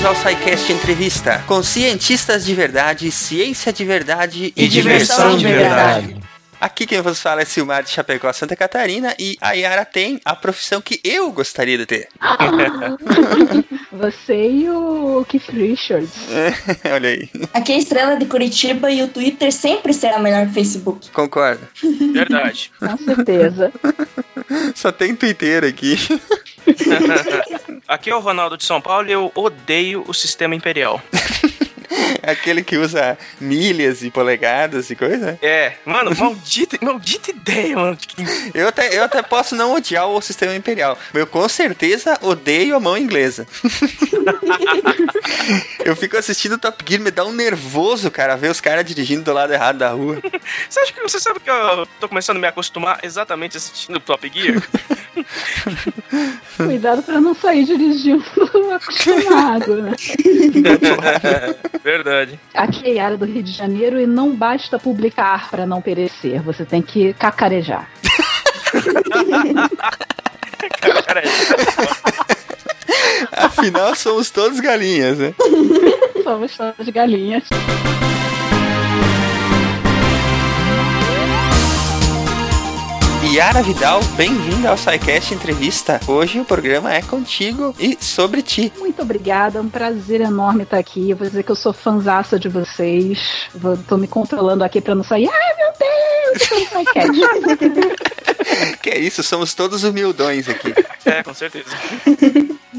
bem-vindos ao SciCast Entrevista, com cientistas de verdade, ciência de verdade e, E diversão de verdade. Aqui quem vos fala é Silmar de Chapecó, Santa Catarina, e a Yara tem a profissão que eu gostaria de ter. Você e o Keith Richards. Olha aí, Aqui é a Estrela de Curitiba e o Twitter sempre será melhor que o Facebook. concordo. Verdade. Com certeza. Só tem Twitter aqui. Aqui é o Ronaldo de São Paulo e eu odeio o sistema imperial. Aquele que usa milhas e polegadas e coisa. É, mano, maldita, maldita ideia, mano. Eu até, eu até posso não odiar o sistema imperial. mas Eu com certeza odeio a mão inglesa. eu fico assistindo Top Gear, me dá um nervoso, cara, ver os caras dirigindo do lado errado da rua. Você acha que você sabe que eu tô começando a me acostumar exatamente assistindo Top Gear? Cuidado pra não sair dirigindo acostumado, né? Verdade. Aqui é a Yara do Rio de Janeiro e não basta publicar pra não perecer. Você tem que cacarejar. Afinal, somos todos galinhas, né? Somos todas galinhas. Yara Vidal, bem-vinda ao SciCast Entrevista. Hoje o programa é contigo e sobre ti. Muito obrigada, é um prazer enorme estar aqui. Eu vou dizer que eu sou fanzaça de vocês. Vou, tô me controlando aqui pra não sair. Ai, meu Deus! Que é isso, somos todos humildões aqui. é, com certeza.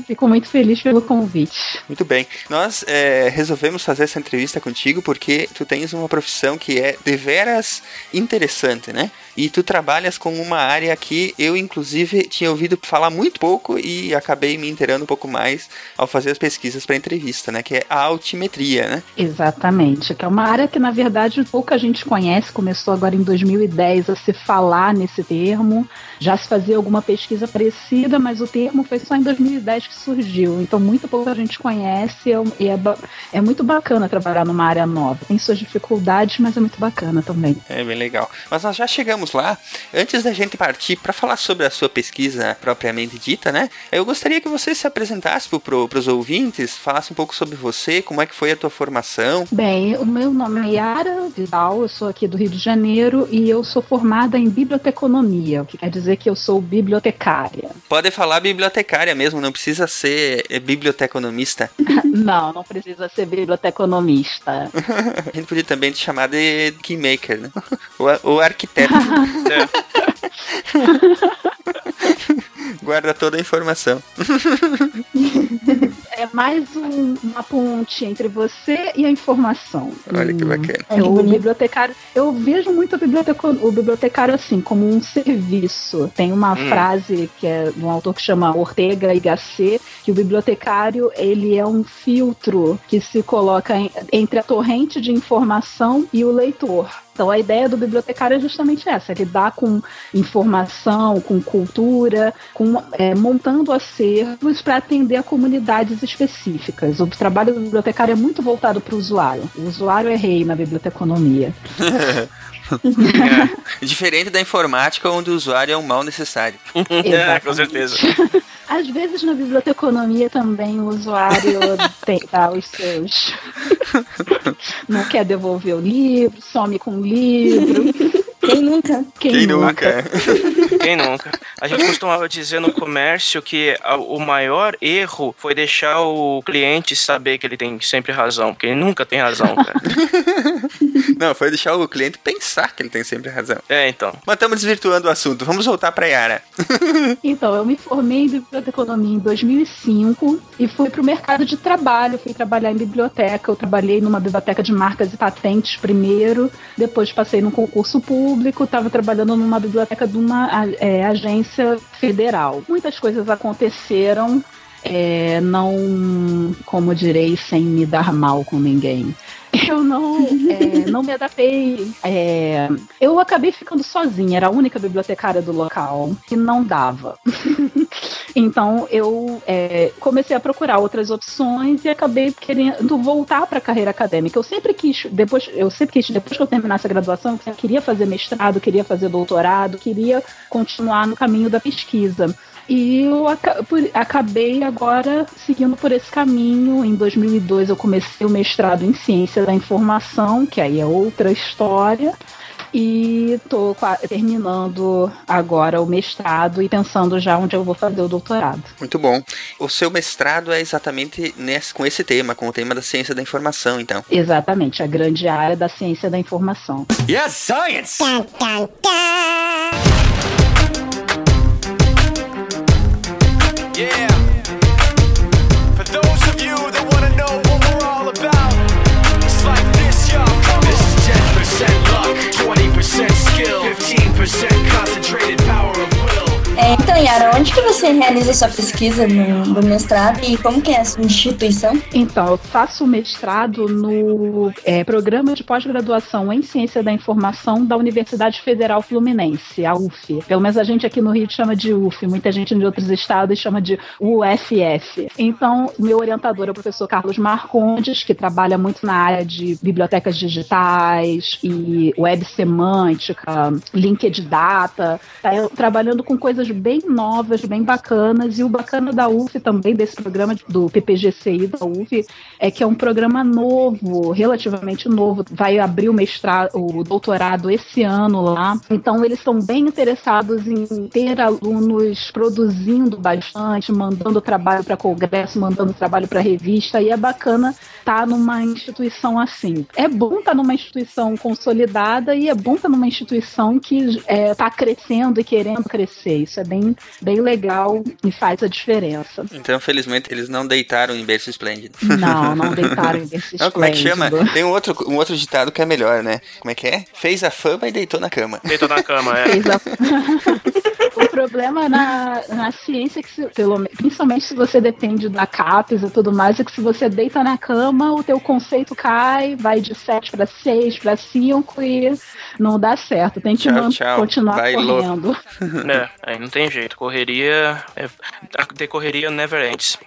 Fico muito feliz pelo convite. Muito bem. Nós é, resolvemos fazer essa entrevista contigo porque tu tens uma profissão que é deveras interessante, né? E tu trabalhas com uma área que eu, inclusive, tinha ouvido falar muito pouco e acabei me inteirando um pouco mais ao fazer as pesquisas para entrevista, né? Que é a altimetria, né? Exatamente, que é uma área que na verdade pouca gente conhece, começou agora em 2010 a se falar nesse termo, já se fazia alguma pesquisa parecida, mas o termo foi só em 2010 que surgiu, então muito pouca gente conhece e é, ba- é muito bacana trabalhar numa área nova. Tem suas dificuldades, mas é muito bacana também. É bem legal. Mas nós já chegamos lá. Antes da gente partir para falar sobre a sua pesquisa propriamente dita, né? Eu gostaria que você se apresentasse para os ouvintes, falasse um pouco sobre você, como é que foi a tua formação. Bem, o meu nome é Yara Vidal, eu sou aqui do Rio de Janeiro e eu sou formada em biblioteconomia, o que quer dizer que eu sou bibliotecária. Pode falar bibliotecária mesmo, não precisa ser biblioteconomista. Não, não precisa ser biblioteconomista. A gente podia também te chamar de keymaker, né? O, o arquiteto. É. Guarda toda a informação. É mais um- uma ponte entre você e a informação. Olha que Hum. bacana. Que o bibliotecário, eu vejo muito o, biblioteco, o bibliotecário assim, como um serviço. Tem uma Hum. frase que é de um autor que chama Ortega y Gasset, que o bibliotecário ele é um filtro que se coloca em- entre a torrente de informação e o leitor. Então a ideia do bibliotecário é justamente essa, lidar com informação, com cultura, com, é, montando acervos para atender a comunidades específicas. O trabalho do bibliotecário é muito voltado para o usuário. O usuário é rei na biblioteconomia. Diferente da informática, onde o usuário é um mal necessário. É, com certeza. Às vezes na biblioteconomia também o usuário tem tá, os seus. Não quer devolver o livro, some com o livro. Quem nunca? Quem, nunca? Quem nunca? A gente costumava dizer no comércio que o maior erro foi deixar o cliente saber que ele tem sempre razão, porque ele nunca tem razão, cara. Não, foi deixar o cliente pensar que ele tem sempre razão. É, então. Mas estamos desvirtuando o assunto. Vamos voltar para Yara. Então, eu me formei em biblioteconomia em 2005 e fui para o mercado de trabalho. Fui trabalhar em biblioteca. Eu trabalhei numa biblioteca de marcas e patentes primeiro, depois passei num concurso público, estava trabalhando numa biblioteca de uma é, agência federal. Muitas coisas aconteceram. é, não, como direi, sem me dar mal com ninguém. Eu não, é, não me adaptei. é, eu acabei ficando sozinha, era a única bibliotecária do local e não dava. então eu é, comecei a procurar outras opções e acabei querendo voltar para a carreira acadêmica. Eu sempre quis, depois, eu sempre quis, depois que eu terminasse a graduação, eu queria fazer mestrado, queria fazer doutorado, queria continuar no caminho da pesquisa. E eu acabei agora seguindo por esse caminho. Em 2002 eu comecei o mestrado em Ciência da Informação, que aí é outra história. E tô terminando agora o mestrado e pensando já onde eu vou fazer o doutorado. Muito bom. O seu mestrado é exatamente nesse, com esse tema, com o tema da ciência da informação, então. Exatamente, a grande área da ciência da informação. Yes, science! Dun, dun, dun. Yeah. For those of you that want to know what we're all about, it's like this, y'all. This is 10% luck, 20% skill, 15% concentrated power of É, então, Yara, onde que você realiza sua pesquisa no, no, mestrado e como que é a sua instituição? Então, eu faço mestrado no é, programa de pós-graduação em Ciência da Informação da Universidade Federal Fluminense, a UF. Pelo menos a gente aqui no Rio chama de UF, muita gente de outros estados chama de UFF. Então, meu orientador é o professor Carlos Marcondes, que trabalha muito na área de bibliotecas digitais e web semântica, linked data, tá trabalhando com coisas coisas bem novas, bem bacanas. E o bacana da UF também, desse programa do PPGCI da UF, é que é um programa novo, relativamente novo. Vai abrir o mestrado, o doutorado esse ano lá. Então eles estão bem interessados em ter alunos produzindo bastante, mandando trabalho para congresso, mandando trabalho para revista. E é bacana estar tá numa instituição assim. É bom estar tá numa instituição consolidada e é bom estar tá numa instituição que está é, tá crescendo e querendo crescer. Isso é bem, bem legal e faz a diferença. Então, felizmente, eles não deitaram em berço esplêndido. Não, não deitaram em berço esplêndido. Como é que chama? Tem um outro, um outro ditado que é melhor, né? Como é que é? Fez a fama e deitou na cama. Deitou na cama, é. Fez a... o problema na, na ciência é que, se, pelo, principalmente se você depende da CAPES e tudo mais, é que se você deita na cama, o teu conceito cai, vai de 7 para 6, para 5 e não dá certo. Tem que tchau, tchau. continuar vai correndo. É, aí não tem jeito. Correria. É, ter correria never ends.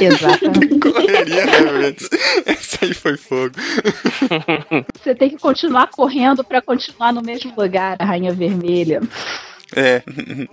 Exatamente. correria never ends. Esse aí foi fogo. Você tem que continuar correndo para continuar no mesmo lugar, a Rainha Vermelha. É.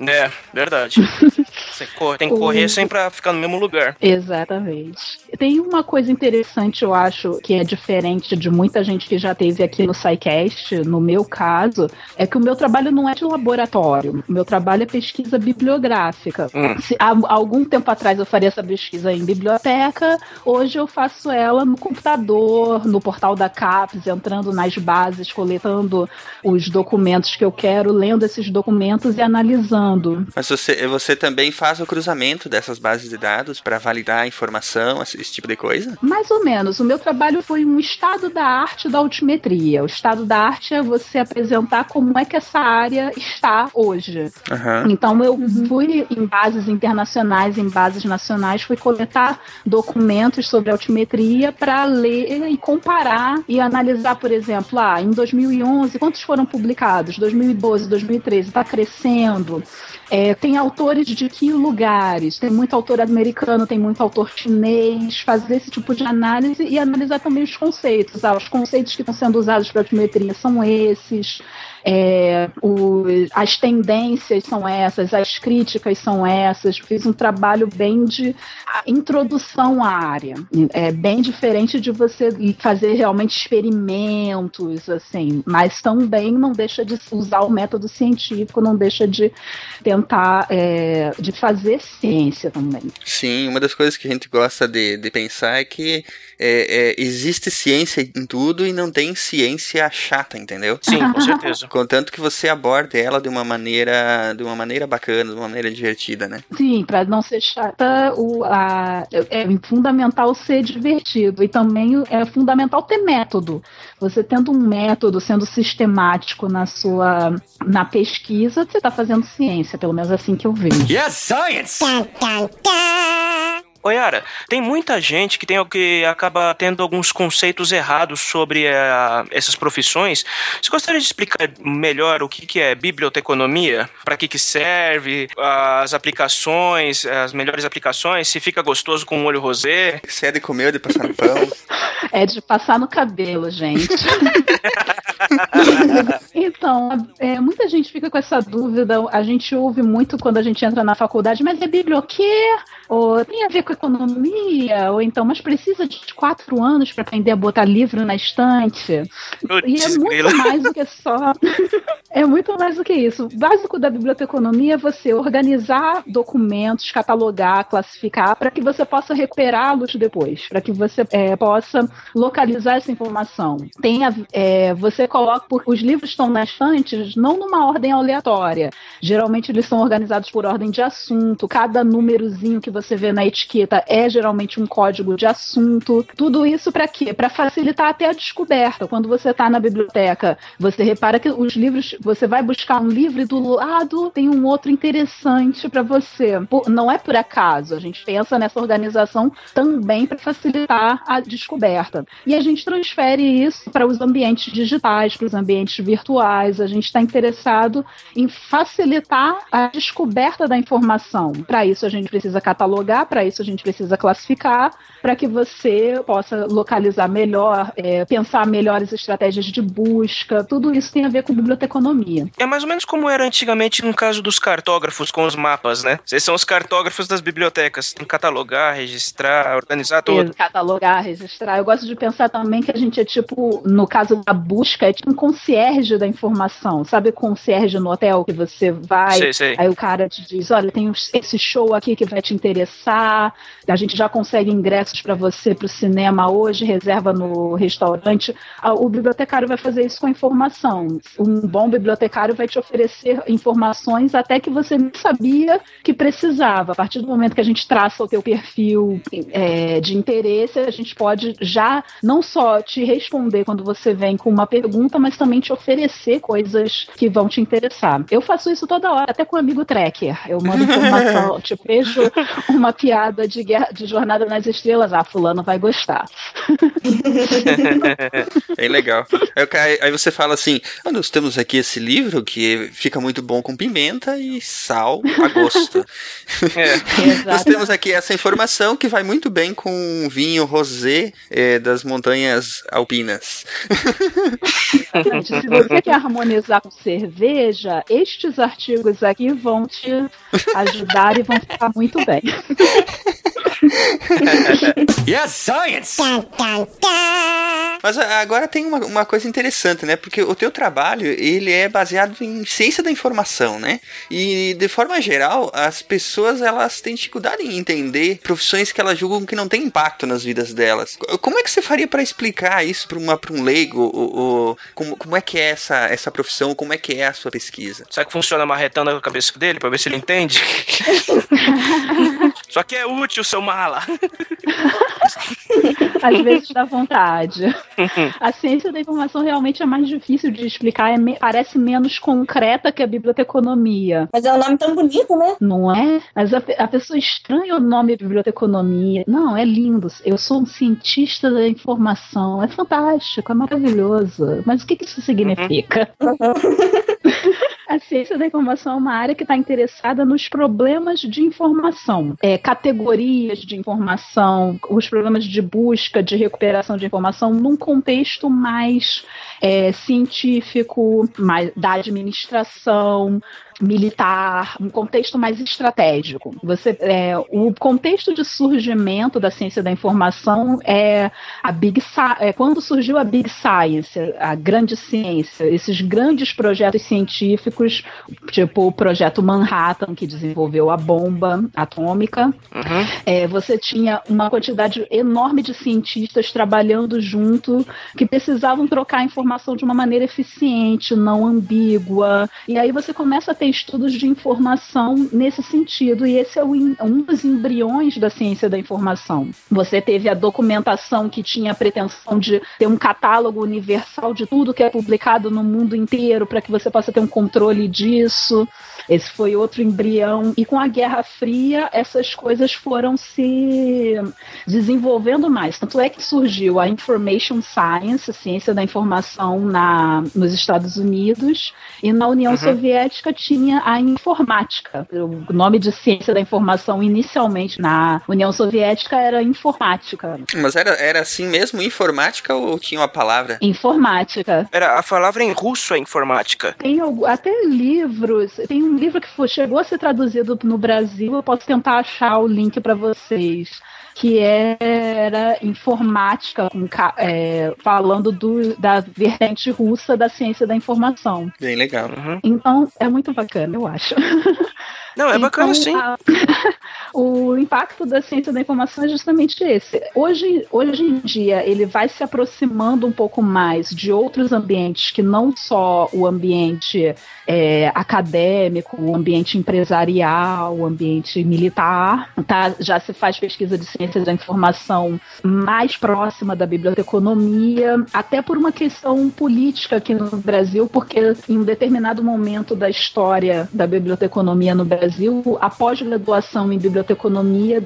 É, verdade. Você tem que correr sempre pra ficar no mesmo lugar. Exatamente. Tem uma coisa interessante, eu acho, que é diferente de muita gente que já teve aqui no SciCast, no meu caso, é que o meu trabalho não é de laboratório. O meu trabalho é pesquisa bibliográfica. Hum. Se, há, algum tempo atrás eu faria essa pesquisa em biblioteca, hoje eu faço ela no computador, no portal da CAPES, entrando nas bases, coletando os documentos que eu quero, lendo esses documentos dados e analisando. Mas você, você também faz o cruzamento dessas bases de dados para validar a informação, esse, tipo de coisa? Mais ou menos. O meu trabalho foi um estado da arte da altimetria. O estado da arte é você apresentar como é que essa área está hoje. Uhum. Então eu fui em bases internacionais, em bases nacionais, fui coletar documentos sobre altimetria para ler e comparar e analisar, por exemplo, ah, em 2011, quantos foram publicados? 2012, 2013, está crescendo acontecendo. É, tem autores de que lugares? Tem muito autor americano, tem muito autor chinês. Fazer esse tipo de análise e analisar também os conceitos. Ah, os conceitos que estão sendo usados para altimetria são esses. É, as tendências são essas, as críticas são essas. Fiz um trabalho bem de introdução à área. É bem diferente de você fazer realmente experimentos, assim, mas também não deixa de usar o método científico, não deixa de tentar é, de fazer ciência também. Sim, uma das coisas que a gente gosta de, de pensar é que é, é, existe ciência em tudo e não tem ciência chata, entendeu? Sim, com certeza. Contanto que você aborde ela de uma maneira, de uma maneira bacana, de uma maneira divertida, né? Sim, para não ser chata, o, a, é fundamental ser divertido e também é fundamental ter método. Você tendo um método, sendo sistemático na sua na pesquisa, você está fazendo ciência, pelo menos assim que eu vejo. Yes, science! Oi, Yara, tem muita gente que tem que acaba tendo alguns conceitos errados sobre uh, essas profissões. Você gostaria de explicar melhor o que, que é biblioteconomia? Para que, que serve? As aplicações, as melhores aplicações? Se fica gostoso com um olho rosé? Se é de comer ou de passar no pão? é de passar no cabelo, gente. então, é, muita gente fica com essa dúvida. A gente ouve muito quando a gente entra na faculdade, mas é biblioquê? Ou tem a ver com economia? Ou então, mas precisa de quatro anos para aprender a botar livro na estante? e é muito mais do que só. é muito mais do que isso. O básico da biblioteconomia é você organizar documentos, catalogar, classificar, para que você possa recuperá-los depois, para que você é, possa localizar essa informação. Tem a, é, você coloca os livros estão nas estantes não numa ordem aleatória. Geralmente eles são organizados por ordem de assunto. Cada númerozinho que você vê na etiqueta é geralmente um código de assunto. Tudo isso para quê? Para facilitar até a descoberta. Quando você está na biblioteca, você repara que os livros, você vai buscar um livro e do lado tem um outro interessante para você. Por, não é por acaso. A gente pensa nessa organização também para facilitar a descoberta. E a gente transfere isso para os ambientes digitais, para os ambientes virtuais. A gente está interessado em facilitar a descoberta da informação. Para isso, a gente precisa catalogar, para isso, a gente precisa classificar, para que você possa localizar melhor, é, pensar melhores estratégias de busca. Tudo isso tem a ver com biblioteconomia. É mais ou menos como era antigamente no caso dos cartógrafos com os mapas, né? Vocês são os cartógrafos das bibliotecas. Tem que catalogar, registrar, organizar tudo. Catalogar, registrar. Eu gosto de pensar também que a gente é tipo, no caso da busca, é tipo um concierge da informação. Sabe concierge no hotel que você vai, sei, sei. aí o cara te diz, olha, tem esse show aqui que vai te interessar, a gente já consegue ingressos para você para o cinema hoje, reserva no restaurante. O bibliotecário vai fazer isso com a informação. Um bom bibliotecário vai te oferecer informações até que você nem sabia que precisava. A partir do momento que a gente traça o teu perfil é, de interesse, a gente pode já não só te responder quando você vem com uma pergunta, mas também te oferecer coisas que vão te interessar. Eu faço isso toda hora, até com o amigo tracker. Eu mando informação, tipo, vejo uma piada de, guerra, de Jornada nas Estrelas, ah, fulano vai gostar. é legal. Aí, aí, você fala assim, ah, nós temos aqui esse livro que fica muito bom com pimenta e sal a gosto. É. nós temos aqui essa informação que vai muito bem com vinho rosé é, das montanhas alpinas. Se você quer harmonizar com cerveja, estes artigos aqui vão te ajudar e vão ficar muito bem. yes, science! Mas agora tem uma, uma coisa interessante, né? Porque o teu trabalho, ele é baseado em ciência da informação, né? E, de forma geral, as pessoas, elas têm dificuldade em entender profissões que elas julgam que não têm impacto nas vidas delas. Como é que você faria para explicar isso para um leigo? Ou, ou, como, como é que é essa, essa profissão? Como é que é a sua pesquisa? Será que funciona marretando a cabeça dele para ver se ele entende? Só que é útil, seu mala. Às vezes dá vontade. A ciência da informação realmente é mais difícil de explicar, é me, parece menos concreta que a biblioteconomia. Mas é um nome tão bonito, né? Não é? Mas a, a pessoa estranha o nome biblioteconomia. Não, é lindo. Eu sou um cientista da informação. É fantástico, é maravilhoso. Mas o que, que isso significa? A ciência da informação é uma área que está interessada nos problemas de informação, é, categorias de informação, os problemas de busca, de recuperação de informação, num contexto mais é, científico, mais da administração, militar, um contexto mais estratégico. Você, é, o contexto de surgimento da ciência da informação é a Big é quando surgiu a Big Science, a grande ciência, esses grandes projetos científicos, tipo o projeto Manhattan que desenvolveu a bomba atômica. Uhum. É, você tinha uma quantidade enorme de cientistas trabalhando junto que precisavam trocar informação de uma maneira eficiente, não ambígua. E aí você começa a ter estudos de informação nesse sentido, e esse é um dos embriões da ciência da informação. Você teve a documentação que tinha a pretensão de ter um catálogo universal de tudo que é publicado no mundo inteiro, para que você possa ter um controle disso. Esse foi outro embrião. E com a Guerra Fria, essas coisas foram se desenvolvendo mais. Tanto é que surgiu a Information Science, a ciência da informação na, nos Estados Unidos, e na União uhum. Soviética tinha a informática. O nome de ciência da informação inicialmente na União Soviética era informática. Mas era, era assim mesmo, informática, ou tinha uma palavra? Informática. Era a palavra em russo é informática. Tem até livros, tem um livro que foi, chegou a ser traduzido no Brasil, eu posso tentar achar o link para vocês que era informática, é, falando do, da vertente russa da ciência da informação. Bem legal. Uhum. Então, é muito bacana, eu acho. Não, é bacana então, sim. A, o impacto da ciência da informação é justamente esse. Hoje, hoje em dia, ele vai se aproximando um pouco mais de outros ambientes que não só o ambiente é, acadêmico, o ambiente empresarial, o ambiente militar. Tá? Já se faz pesquisa de ciência da informação mais próxima da biblioteconomia, até por uma questão política aqui no Brasil, porque em um determinado momento da história da biblioteconomia no Brasil, a pós-graduação em biblioteconomia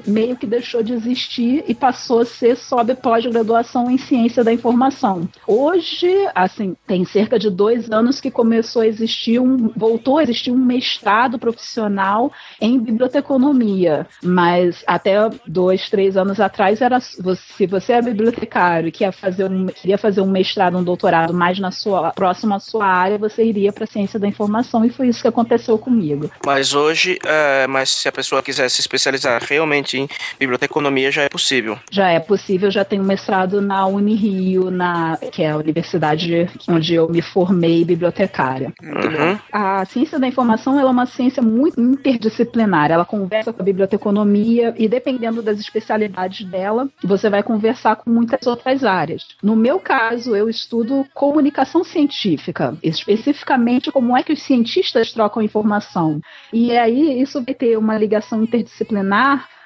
meio que deixou de existir e passou a ser sob pós-graduação em ciência da informação. Hoje, assim, tem cerca de dois anos que começou a existir um voltou a existir um mestrado profissional em biblioteconomia, mas até dois, três anos atrás era se você é bibliotecário e quer fazer um, queria fazer um mestrado, um doutorado mais na sua próximo à sua área, você iria para ciência da informação e foi isso que aconteceu comigo. Mas hoje, é, mas se a pessoa quiser se especializar realmente em biblioteconomia, já é possível. Já é possível, já tenho mestrado na Unirio, na que é a universidade onde eu me formei bibliotecária. Uhum a ciência da informação é uma ciência muito interdisciplinar. Ela conversa com a biblioteconomia e, dependendo das especialidades dela, você vai conversar com muitas outras áreas. No meu caso, eu estudo comunicação científica, especificamente como é que os cientistas trocam informação. E aí isso vai ter uma ligação interdisciplinar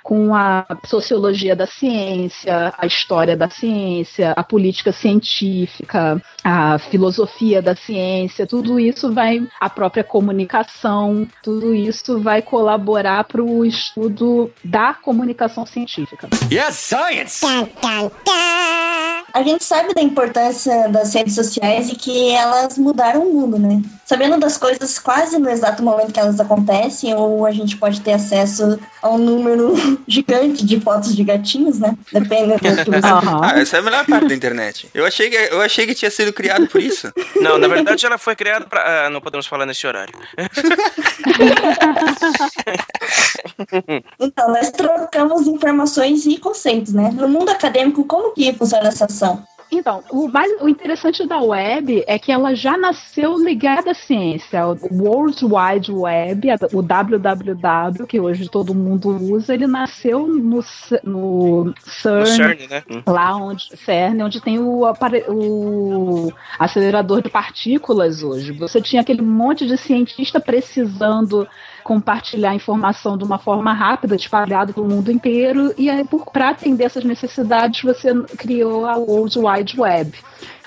com a sociologia da ciência, a história da ciência, a política científica, a filosofia da ciência, tudo isso vai, a própria comunicação, tudo isso vai colaborar para o estudo da comunicação científica. Yes, science! A gente sabe da importância das redes sociais e que elas mudaram o mundo, né? Sabendo das coisas quase no exato momento que elas acontecem, ou a gente pode ter acesso a um número gigante de fotos de gatinhos, né? Dependendo do que você... Ah, essa é a melhor parte da internet. Eu achei que, eu achei que tinha sido criado por isso. Não, na verdade ela foi criada para... Ah, não podemos falar nesse horário. então, nós trocamos informações e conceitos, né? No mundo acadêmico, como que funciona essa ação? Então, o, mais, o interessante da web é que ela já nasceu ligada à ciência. O World Wide Web, o WWW, que hoje todo mundo usa, ele nasceu no, no CERN, CERN né? lá onde, CERN, onde tem o, o acelerador de partículas hoje. Você tinha aquele monte de cientista precisando compartilhar informação de uma forma rápida, espalhado pelo mundo inteiro, e aí, para atender essas necessidades, você criou a World Wide Web.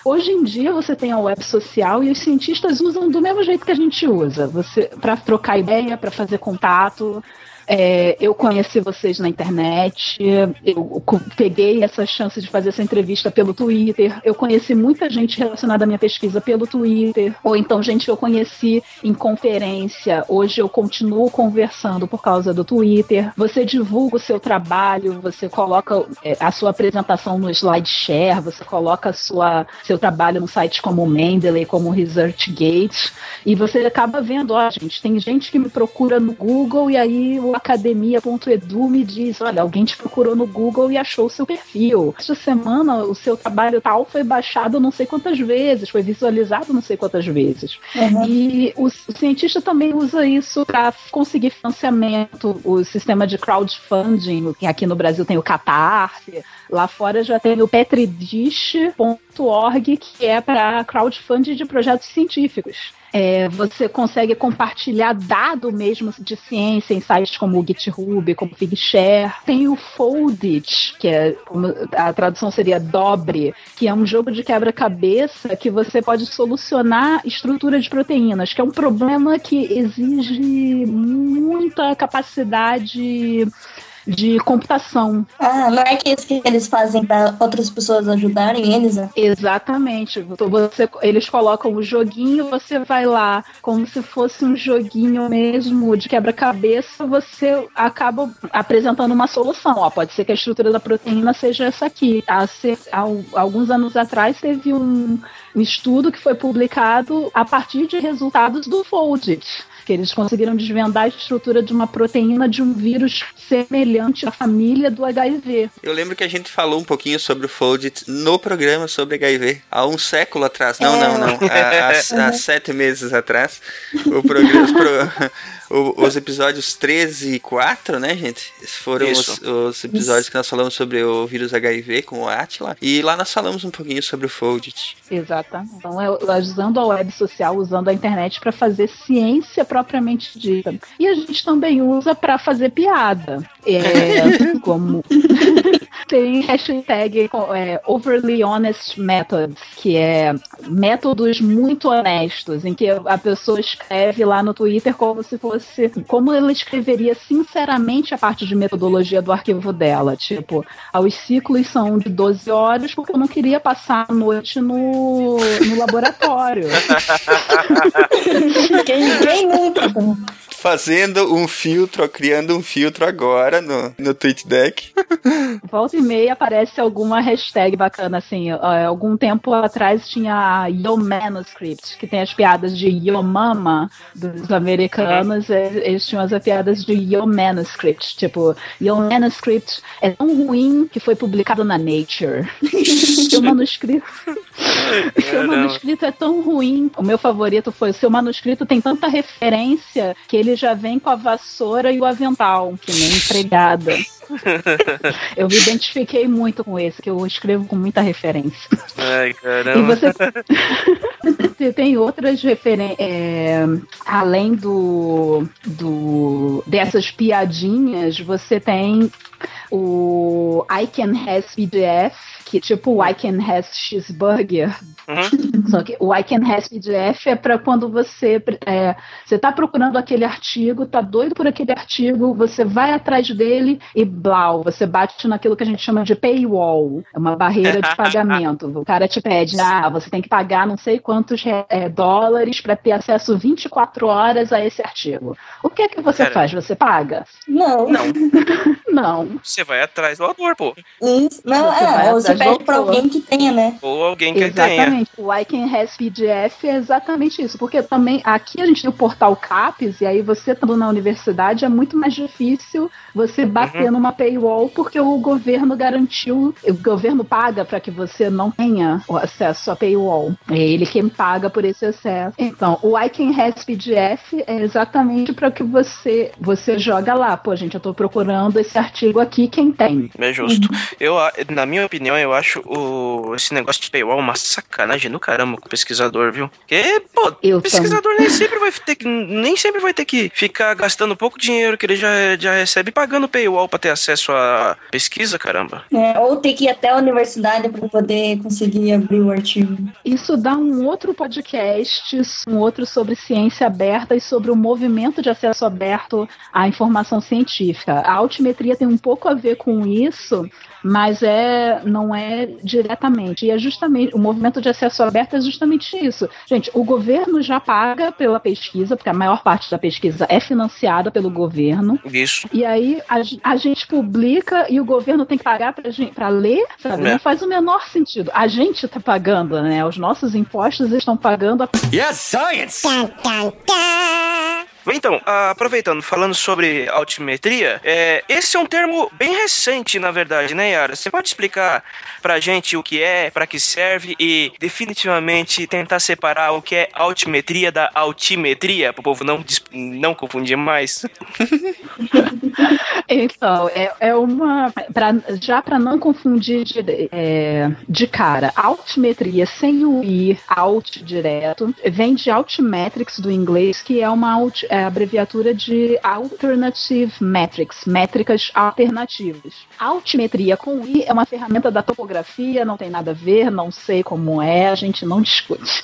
Hoje em dia você tem a web social e os cientistas usam do mesmo jeito que a gente usa, você para trocar ideia, para fazer contato, é, eu conheci vocês na internet, eu peguei essa chance de fazer essa entrevista pelo Twitter, eu conheci muita gente relacionada à minha pesquisa pelo Twitter, ou então gente que eu conheci em conferência, hoje eu continuo conversando por causa do Twitter. Você divulga o seu trabalho, você coloca é, a sua apresentação no SlideShare, você coloca sua, seu trabalho no site como o Mendeley, como o ResearchGate, e você acaba vendo, ó, gente, tem gente que me procura no Google e aí o academia.edu me diz: olha, alguém te procurou no Google e achou o seu perfil. Esta semana o seu trabalho tal foi baixado não sei quantas vezes, foi visualizado não sei quantas vezes. Uhum. E o, o, cientista também usa isso para conseguir financiamento, o sistema de crowdfunding, que aqui no Brasil tem o Catarse, lá fora já tem o petridish.org, que é para crowdfunding de projetos científicos. É, você consegue compartilhar dado mesmo de ciência em sites como o GitHub, como o Figshare. Tem o Foldit, que é a tradução seria dobre, que é um jogo de quebra-cabeça que você pode solucionar estrutura de proteínas, que é um problema que exige muita capacidade de computação. Ah, não é que isso que eles fazem para outras pessoas ajudarem eles? Né? Exatamente. Você, eles colocam o joguinho, você vai lá, como se fosse um joguinho mesmo de quebra-cabeça, você acaba apresentando uma solução. Ó, pode ser que a estrutura da proteína seja essa aqui. Há, há alguns anos atrás teve um, um estudo que foi publicado a partir de resultados do Foldit que eles conseguiram desvendar a estrutura de uma proteína de um vírus semelhante à família do HIV. Eu lembro que a gente falou um pouquinho sobre o Foldit no programa sobre HIV, há um século atrás. Não, é. não, não. Há, há, há, sete meses atrás. O programa, o, os episódios 13 e 4, né, gente? Foram os, os, episódios Isso. que nós falamos sobre o vírus HIV com o Atila. E lá nós falamos um pouquinho sobre o Foldit. Exatamente. Então, é, usando a web social, usando a internet para fazer ciência propriamente dita. E a gente também usa para fazer piada. É, como tem hashtag é, overly honest methods, que é métodos muito honestos, em que a pessoa escreve lá no Twitter como se fosse como ela escreveria sinceramente a parte de metodologia do arquivo dela. Tipo, ah, os ciclos são de 12 horas porque eu não queria passar a noite no, no laboratório. quem, quem nunca? Fazendo um filtro, criando um filtro agora no, no TweetDeck. Volta e meia aparece alguma hashtag bacana, assim. algum tempo atrás tinha a Yo Manuscript, que tem as piadas de Yo Mama dos americanos. Uhum. Eles tinham as piadas de Yo Manuscript. Tipo, Yo Manuscript é tão ruim que foi publicado na Nature. seu manuscrito. seu manuscrito é tão ruim. O meu favorito foi: o seu manuscrito tem tanta referência que ele já vem com a vassoura e o avental, que nem empregada. eu me identifiquei muito com esse, que eu escrevo com muita referência. Ai, caramba. E você, você tem outras referências, é, além do, do dessas piadinhas, você tem o I Can Has PDF, que tipo o I Can Has Cheeseburger. Uhum. Só que o I Can Has PDF é para quando você é, você tá procurando aquele artigo, tá doido por aquele artigo, você vai atrás dele e blau, você bate naquilo que a gente chama de paywall, é uma barreira de pagamento. o cara te pede, ah, você tem que pagar não sei quantos é, dólares para ter acesso 24 horas a esse artigo. O que é que você Cara, faz? Você paga? Não. Não. não. Você vai atrás do autor, pô. Isso. Não, você é, você pede para alguém que tenha, né? Ou alguém que exatamente. tenha. Exatamente. O I Can Has PDF é exatamente isso. Porque também aqui a gente tem o portal CAPES, e aí você estando na universidade é muito mais difícil você bater uhum. numa paywall porque o governo garantiu, o governo paga para que você não tenha o acesso à paywall. É ele quem paga por esse acesso. Então, o I Can Has PDF é exatamente para que você você joga lá, pô, gente, eu tô procurando esse artigo aqui, quem tem? É justo. Uhum. Eu, na minha opinião, eu acho o, esse negócio de paywall uma sacanagem no caramba com o pesquisador, viu? Porque, pô, o pesquisador nem sempre vai ter que nem sempre vai ter que ficar gastando pouco dinheiro que ele já, já recebe pagando paywall para ter acesso à pesquisa, caramba. É, ou ter que ir até a universidade para poder conseguir abrir o artigo. Isso dá um outro podcast, um outro sobre ciência aberta e sobre o movimento de acesso aberto à informação científica. A altimetria tem um pouco a ver com isso, mas é não é diretamente. E é justamente o movimento de acesso aberto é justamente isso. Gente, o governo já paga pela pesquisa, porque a maior parte da pesquisa é financiada pelo governo. Isso. E aí a, a gente publica e o governo tem que pagar para ler, sabe? É. Não faz o menor sentido. A gente está pagando, né? Os nossos impostos estão pagando a. Yes, science! Então, aproveitando, falando sobre altimetria, é, esse é um termo bem recente, na verdade, né, Yara? Você pode explicar pra gente o que é, para que serve e definitivamente tentar separar o que é altimetria da altimetria, para o povo não, não confundir mais? então, é, é uma. Pra, já para não confundir de, é, de cara, altimetria sem o i, alt direto, vem de altmetrics do inglês, que é uma alt, é abreviatura de alternative metrics, métricas alternativas. Altimetria com i é uma ferramenta da topografia, não tem nada a ver, não sei como é, a gente não discute.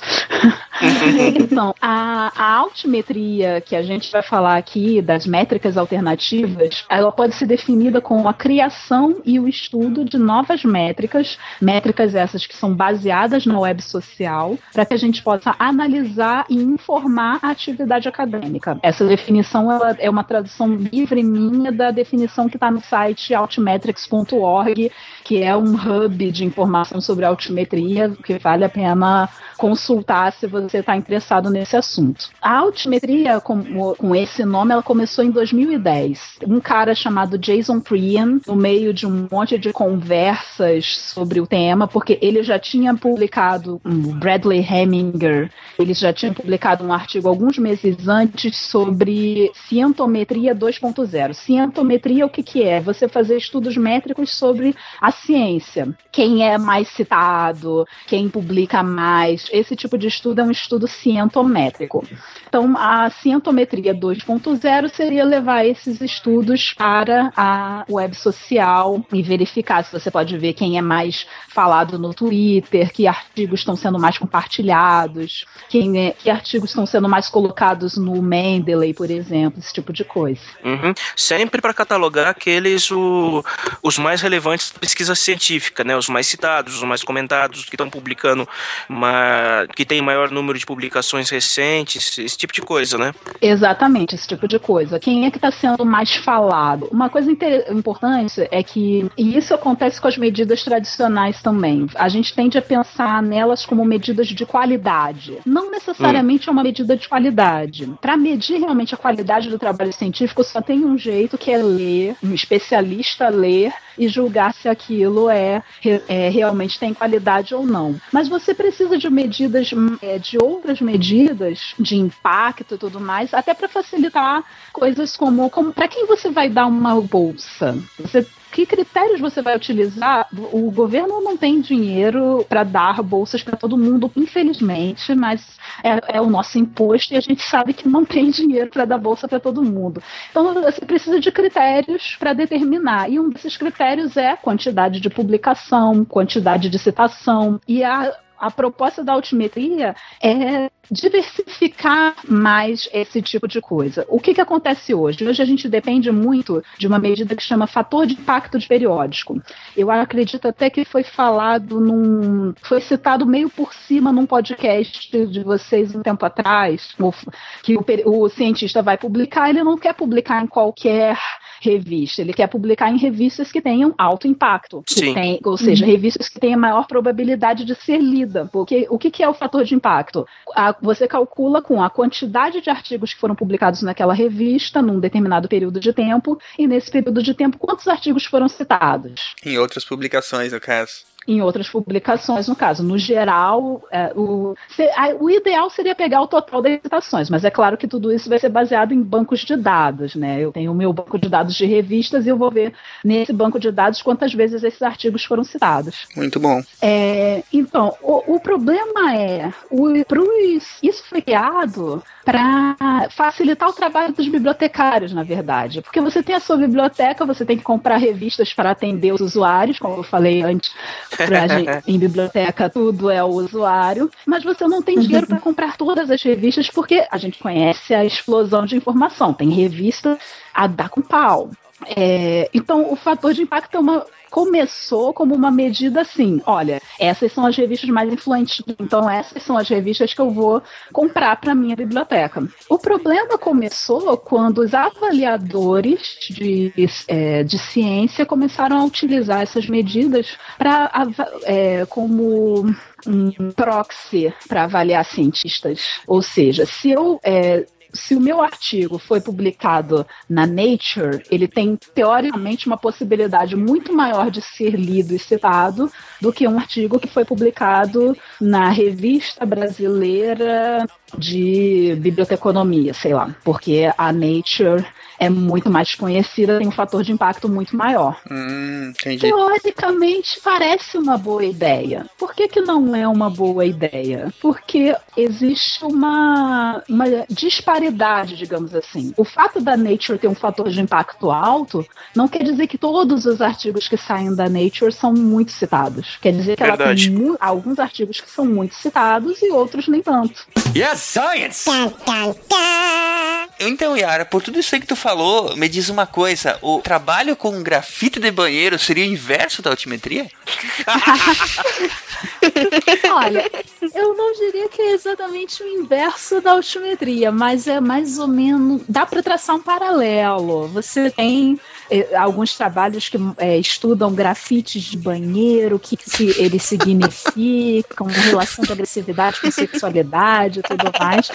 então, a, a altimetria que a gente vai falar aqui, das métricas alternativas, ela pode ser definida como a criação e o estudo de novas métricas, métricas essas que são baseadas na web social, para que a gente possa analisar e informar a atividade acadêmica. Essa definição ela é uma tradução livre minha da definição que está no site altmetrics.org, que é um hub de informação sobre altimetria, que vale a pena consultar se você está interessado nesse assunto. A altimetria, com, com esse nome, ela começou em 2010. Um cara chamado Jason Prian, no meio de um monte de conversas sobre o tema, porque ele já tinha publicado, um Bradley Heminger, ele já tinha publicado um artigo alguns meses antes sobre cientometria 2.0. Cientometria, o que, que é? Você fazer estudos métricos sobre a ciência. Quem é mais citado, quem publica mais, esse tipo de estudo é um estudo cientométrico. Então, a cientometria 2.0 seria levar esses estudos para a web social e verificar se você pode ver quem é mais falado no Twitter, que artigos estão sendo mais compartilhados, quem é, que artigos estão sendo mais colocados no Mendeley, por exemplo, esse tipo de coisa. Uhum. Sempre para catalogar aqueles o, os mais relevantes da pesquisa científica, né? Os mais citados, os mais comentados, que estão publicando, uma, que tem maior número de publicações recentes, esse tipo de coisa, né? Exatamente, esse tipo de coisa. Quem é que está sendo mais falado? Uma coisa importante é que, e isso acontece com as medidas tradicionais também, a gente tende a pensar nelas como medidas de qualidade. Não necessariamente hum. é uma medida de qualidade. Para medir realmente a qualidade do trabalho científico, só tem um jeito que é ler, um especialista ler e julgar se aquilo é, é realmente tem qualidade ou não. Mas você precisa de medidas, é, de outras medidas de impacto e tudo mais, até para facilitar coisas como, como para quem você vai dar uma bolsa. Você que critérios você vai utilizar? O governo não tem dinheiro para dar bolsas para todo mundo, infelizmente, mas é, é, o nosso imposto e a gente sabe que não tem dinheiro para dar bolsa para todo mundo. Então você precisa de critérios para determinar. E um desses critérios é quantidade de publicação, quantidade de citação e a a proposta da altimetria é diversificar mais esse tipo de coisa. O que, que acontece hoje? Hoje a gente depende muito de uma medida que chama fator de impacto de periódico. Eu acredito até que foi falado num. foi citado meio por cima num podcast de vocês um tempo atrás, que o, o cientista vai publicar, ele não quer publicar em qualquer revista. Ele quer publicar em revistas que tenham alto impacto. Sim. Tem, ou seja, uhum. revistas que tenham maior probabilidade de ser lida. Porque o que, que é o fator de impacto? A, você calcula com a quantidade de artigos que foram publicados naquela revista num determinado período de tempo, e nesse período de tempo, quantos artigos foram citados? Em outras publicações, no caso em outras publicações, no caso. No geral, é, o, o ideal seria pegar o total das citações, mas é claro que tudo isso vai ser baseado em bancos de dados, né? Eu tenho o meu banco de dados de revistas e eu vou ver nesse banco de dados quantas vezes esses artigos foram citados. Muito bom. É, então, o, o, problema é, o, pros, isso foi criado para facilitar o trabalho dos bibliotecários, na verdade. Porque você tem a sua biblioteca, você tem que comprar revistas para atender os usuários, como eu falei antes, gente, em biblioteca tudo é o usuário, mas você não tem dinheiro para comprar todas as revistas porque a gente conhece a explosão de informação. Tem revista a dar com pau. É, então, o fator de impacto é uma, começou como uma medida assim: olha, essas são as revistas mais influentes, então essas são as revistas que eu vou comprar para minha biblioteca. O problema começou quando os avaliadores de, é, de ciência começaram a utilizar essas medidas é, como um proxy para avaliar cientistas. Ou seja, se eu é, se o meu artigo foi publicado na Nature, ele tem teoricamente uma possibilidade muito maior de ser lido e citado do que um artigo que foi publicado na revista brasileira de biblioteconomia, sei lá, porque a Nature é muito mais conhecida, tem um fator de impacto muito maior. Hum, Teoricamente parece uma boa ideia. Por que, que não é uma boa ideia? Porque existe uma, uma disparidade, digamos assim. O fato da Nature ter um fator de impacto alto não quer dizer que todos os artigos que saem da Nature são muito citados. Quer dizer que Verdade. ela tem alguns artigos que são muito citados e outros nem tanto. Yes, science! Então, Yara, por tudo isso aí que tu falou, me diz uma coisa: o trabalho com grafite de banheiro seria o inverso da altimetria? Olha, eu não diria que é exatamente o inverso da altimetria, mas é mais ou menos. dá para traçar um paralelo. Você tem alguns trabalhos que eh, estudam grafites de banheiro, o que, que eles significam, relação de agressividade com sexualidade e tudo mais.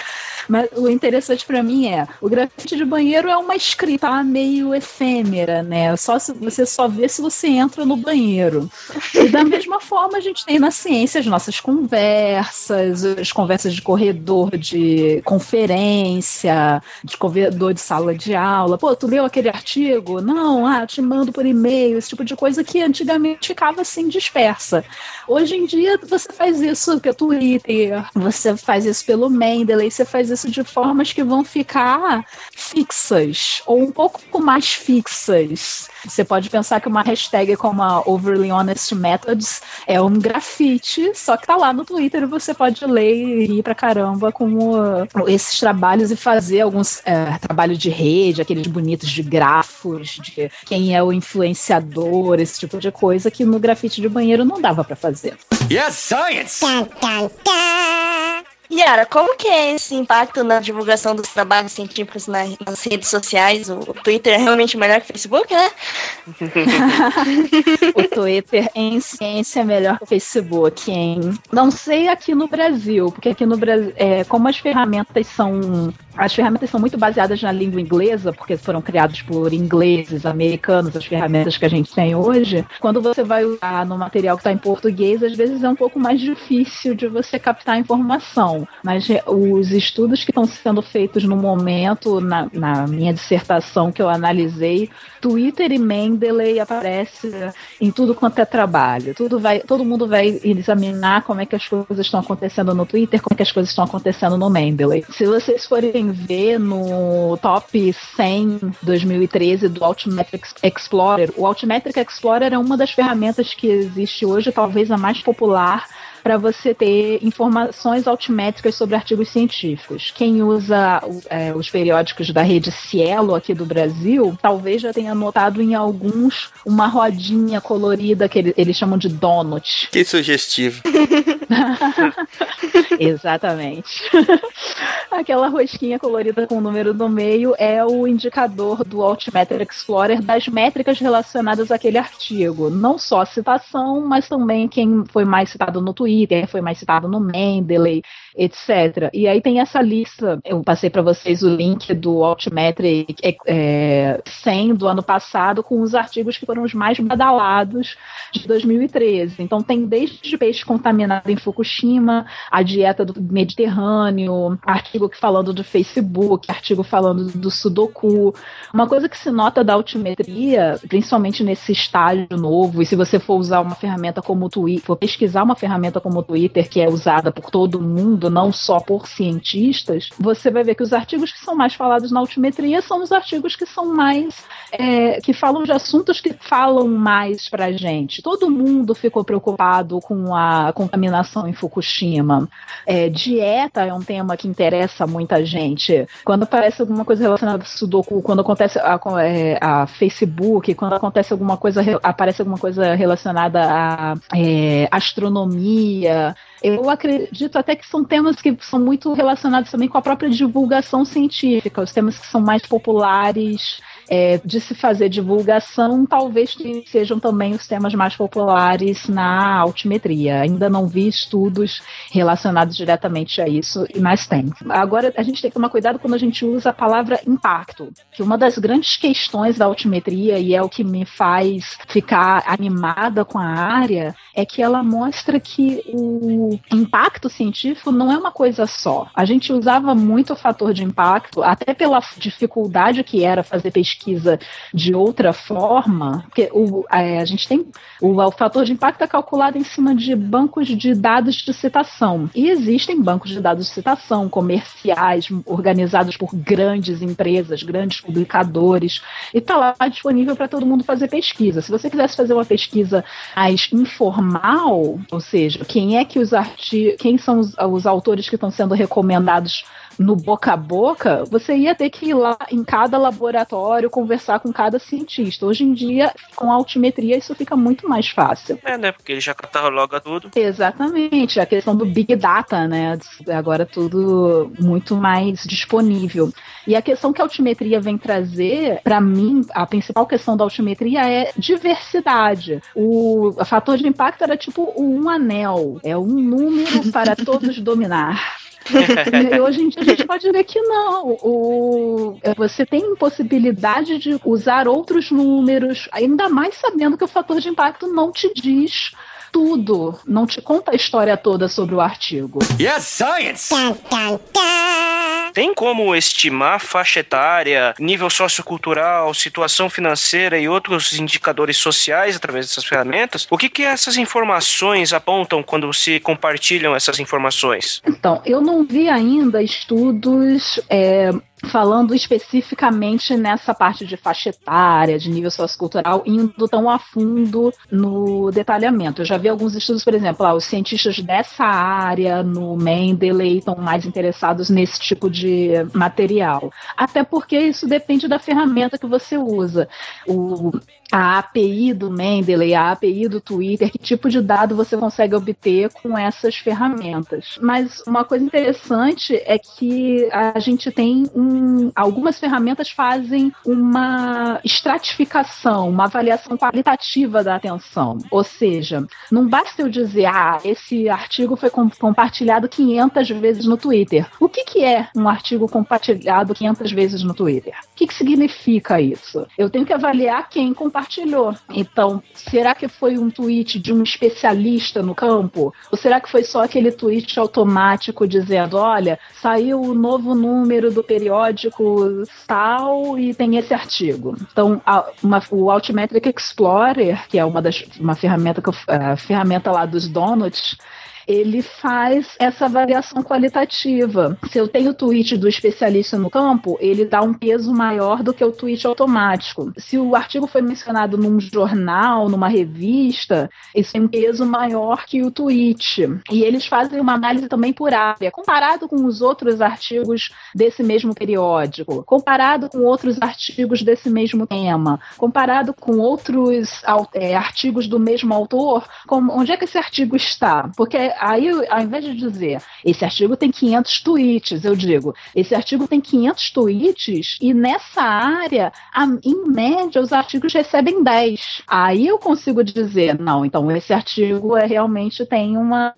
Mas o interessante para mim é, o grafite de banheiro é uma escrita meio efêmera, né? Só se, você só vê se você entra no banheiro. E da mesma forma a gente tem na ciência as nossas conversas, as conversas de corredor de conferência, de corredor de sala de aula. Pô, tu leu aquele artigo? Não, ah, te mando por e-mail, esse tipo de coisa que antigamente ficava assim dispersa. Hoje em dia você faz isso pelo Twitter, você faz isso pelo Mendeley, você faz isso de formas que vão ficar fixas ou um pouco mais fixas. Você pode pensar que uma hashtag como a Overly Honest Methods é um grafite, só que tá lá no Twitter e você pode ler e rir pra caramba com esses trabalhos e fazer alguns é, trabalhos de rede, aqueles bonitos de grafos, de quem é o influenciador, esse tipo de coisa que no grafite de banheiro não dava pra fazer. Yes, science! Yara, como que é esse impacto na divulgação dos trabalhos científicos na- nas redes sociais? O, o Twitter é realmente melhor que o Facebook, né? o Twitter em ciência é melhor que o Facebook, hein? Não sei aqui no Brasil, porque aqui no Brasil, é, como as ferramentas são. As ferramentas são muito baseadas na língua inglesa, porque foram criadas por ingleses, americanos, as ferramentas que a gente tem hoje. Quando você vai usar no material que está em português, às vezes é um pouco mais difícil de você captar informação. Mas os estudos que estão sendo feitos no momento, na, na minha dissertação que eu analisei, Twitter e Mendeley aparece em tudo quanto é trabalho. Tudo vai, todo mundo vai examinar como é que as coisas estão acontecendo no Twitter, como é que as coisas estão acontecendo no Mendeley. Se vocês forem ver no top 100 2013 do Altmetric Explorer, o Altmetric Explorer é uma das ferramentas que existe hoje, talvez a mais popular para você ter informações altimétricas sobre artigos científicos. Quem usa é, os periódicos da rede Cielo aqui do Brasil, talvez já tenha notado em alguns uma rodinha colorida que ele- eles chamam de donut. Que sugestivo. Exatamente. Aquela rosquinha colorida com o número no meio é o indicador do Altimetric Explorer das métricas relacionadas àquele artigo. Não só a citação, mas também quem foi mais citado no Twitter, foi mais citado no Mendeley, etc. E aí tem essa lista, eu passei para vocês o link do Altimetric é, 100 do ano passado com os artigos que foram os mais badalados de 2013. Então tem desde peixe contaminado em Fukushima, a dieta do Mediterrâneo, artigo falando do Facebook, artigo falando do Sudoku. Uma coisa que se nota da altimetria, principalmente nesse estágio novo, e se você for usar uma ferramenta como o Twitter, for pesquisar uma ferramenta como o Twitter, que é usada por todo mundo, não só por cientistas, você vai ver que os artigos que são mais falados na altimetria são os artigos que são mais. É, que falam de assuntos que falam mais pra gente. Todo mundo ficou preocupado com a contaminação em Fukushima. É, dieta é um tema que interessa muita gente. Quando aparece alguma coisa relacionada a Sudoku, quando acontece a, é, a Facebook, quando acontece alguma coisa, aparece alguma coisa relacionada a é, astronomia, eu acredito até que são temas que são muito relacionados também com a própria divulgação científica, os temas que são mais populares é, de se fazer divulgação, talvez sejam também os temas mais populares na altimetria. Ainda não vi estudos relacionados diretamente a isso, mas tem. Agora, a gente tem que tomar cuidado quando a gente usa a palavra impacto, que uma das grandes questões da altimetria, e é o que me faz ficar animada com a área, é que ela mostra que o impacto científico não é uma coisa só. A gente usava muito o fator de impacto, até pela dificuldade que era fazer pesquisa de outra forma, porque o, a, a gente tem o, o fator de impacto é calculado em cima de bancos de dados de citação. E existem bancos de dados de citação comerciais organizados por grandes empresas, grandes publicadores, e está lá disponível para todo mundo fazer pesquisa. Se você quisesse fazer uma pesquisa mais informal, ou seja, quem é que os artigos, quem são os, os autores que estão sendo recomendados no boca a boca, você ia ter que ir lá em cada laboratório conversar com cada cientista. Hoje em dia, com a altimetria, isso fica muito mais fácil. É, né? Porque ele já cataloga tudo. Exatamente. A questão do Big Data, né? Agora tudo muito mais disponível. E a questão que a altimetria vem trazer, para mim, a principal questão da altimetria é diversidade. O, o fator de impacto era tipo um anel, é um número para todos dominar. E hoje em dia a gente pode ver que não. O, você tem possibilidade de usar outros números, ainda mais sabendo que o fator de impacto não te diz tudo, não te conta a história toda sobre o artigo. Yes, science! Tem como estimar faixa etária, nível sociocultural, situação financeira e outros indicadores sociais através dessas ferramentas? O que, que essas informações apontam quando se compartilham essas informações? Então, eu não vi ainda estudos é, falando especificamente nessa parte de faixa etária, de nível sociocultural, indo tão a fundo no detalhamento. Eu já vi alguns estudos, por exemplo, lá, os cientistas dessa área no Mendeley estão mais interessados nesse tipo de material. Até porque isso depende da ferramenta que você usa. O, a API do Mendeley, a API do Twitter, que tipo de dado você consegue obter com essas ferramentas. Mas uma coisa interessante é que a gente tem um, algumas ferramentas fazem uma estratificação, uma avaliação qualitativa da atenção. Ou seja, não basta eu dizer, ah, esse artigo foi compartilhado 500 vezes no Twitter. O que, que é um artigo compartilhado 500 vezes no Twitter? O que, que significa isso? Eu tenho que avaliar quem compartilhou compartilhou. Então, será que foi um tweet de um especialista no campo? Ou será que foi só aquele tweet automático dizendo: olha, saiu o novo número do periódico tal e tem esse artigo? Então, a, uma, o Altmetric Explorer, que é uma das uma ferramenta que a ferramenta lá dos donuts, ele faz essa avaliação qualitativa. Se eu tenho o tweet do especialista no campo, ele dá um peso maior do que o tweet automático. Se o artigo foi mencionado num jornal, numa revista, isso tem um peso maior que o tweet. E eles fazem uma análise também por área, comparado com os outros artigos desse mesmo periódico, comparado com outros artigos desse mesmo tema, comparado com outros é, artigos do mesmo autor, como, onde é que esse artigo está? Porque aí, ao invés de dizer esse artigo tem 500 tweets, eu digo esse artigo tem 500 tweets e nessa área, a, em média, os artigos recebem 10. Aí eu consigo dizer, não, então esse artigo é, realmente tem uma,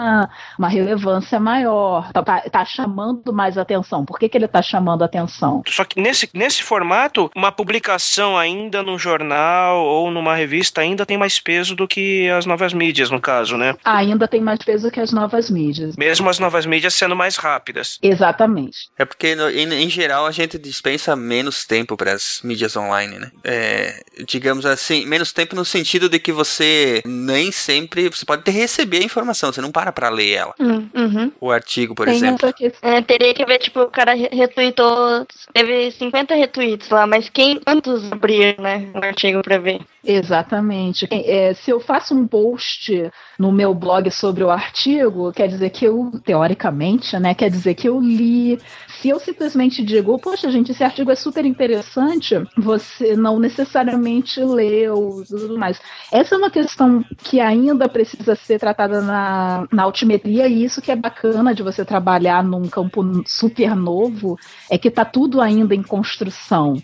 uma relevância maior, tá, tá, tá chamando mais atenção. Por que, que ele está chamando atenção? Só que nesse, nesse formato, uma publicação ainda num jornal ou numa revista ainda tem mais peso do que as novas mídias, no caso, né? Ainda tem mais peso que as as novas mídias. Mesmo as novas mídias sendo mais rápidas. Exatamente. É porque, no, em, em, geral, a gente dispensa menos tempo para as mídias online, né? É, digamos assim, menos tempo no sentido de que você nem sempre. Você pode ter receber a informação, você não para para ler ela. Hum, uhum. O artigo, por Tem exemplo. É, teria que ver, tipo, o cara retweetou. Teve 50 retweets lá, mas quem quantos abriram, né? O artigo para ver? Exatamente. É, se eu faço um post no meu blog sobre o artigo, quer dizer que eu, teoricamente, né, quer dizer que eu li. Se eu simplesmente digo, poxa, gente, esse artigo é super interessante, você não necessariamente leu tudo mais. Essa é uma questão que ainda precisa ser tratada na, na altimetria, e isso que é bacana de você trabalhar num campo super novo, é que está tudo ainda em construção.